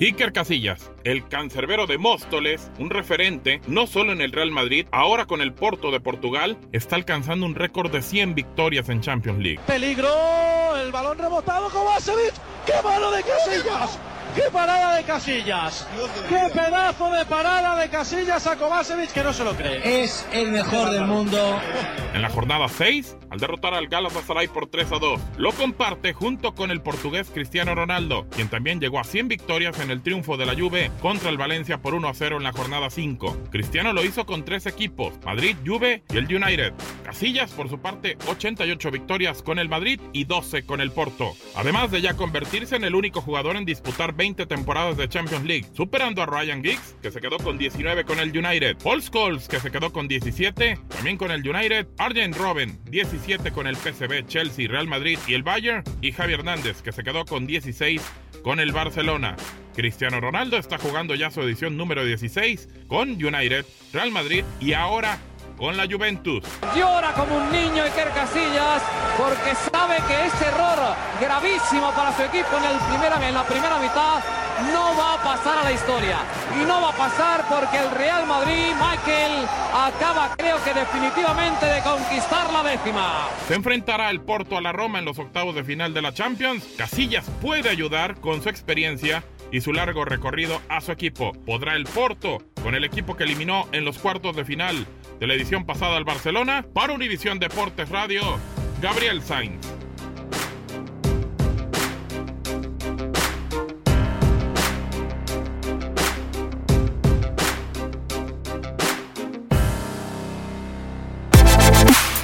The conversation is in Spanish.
Iker Casillas, el cancerbero de Móstoles, un referente no solo en el Real Madrid, ahora con el Porto de Portugal, está alcanzando un récord de 100 victorias en Champions League. Peligro, el balón rebotado Kovacevic, qué mano de Casillas. ¡Qué parada de Casillas! ¡Qué pedazo de parada de Casillas a Kovacevic que no se lo cree! Es el mejor del mundo. En la jornada 6, al derrotar al Galatasaray por 3 a 2, lo comparte junto con el portugués Cristiano Ronaldo, quien también llegó a 100 victorias en el triunfo de la Juve contra el Valencia por 1 a 0 en la jornada 5. Cristiano lo hizo con tres equipos, Madrid, Juve y el United. Casillas, por su parte, 88 victorias con el Madrid y 12 con el Porto. Además de ya convertirse en el único jugador en disputar 20 temporadas de Champions League, superando a Ryan Giggs, que se quedó con 19 con el United, Paul Scholes, que se quedó con 17, también con el United, Arjen Robben, 17 con el PSV, Chelsea, Real Madrid y el Bayern, y Javi Hernández, que se quedó con 16 con el Barcelona. Cristiano Ronaldo está jugando ya su edición número 16 con United, Real Madrid y ahora con la Juventus. Llora como un niño Iker Casillas porque que ese error gravísimo para su equipo en, el primera, en la primera mitad no va a pasar a la historia. Y no va a pasar porque el Real Madrid, Michael, acaba creo que definitivamente de conquistar la décima. Se enfrentará el Porto a la Roma en los octavos de final de la Champions. Casillas puede ayudar con su experiencia y su largo recorrido a su equipo. ¿Podrá el Porto, con el equipo que eliminó en los cuartos de final de la edición pasada al Barcelona? Para Univisión Deportes Radio, Gabriel Sainz.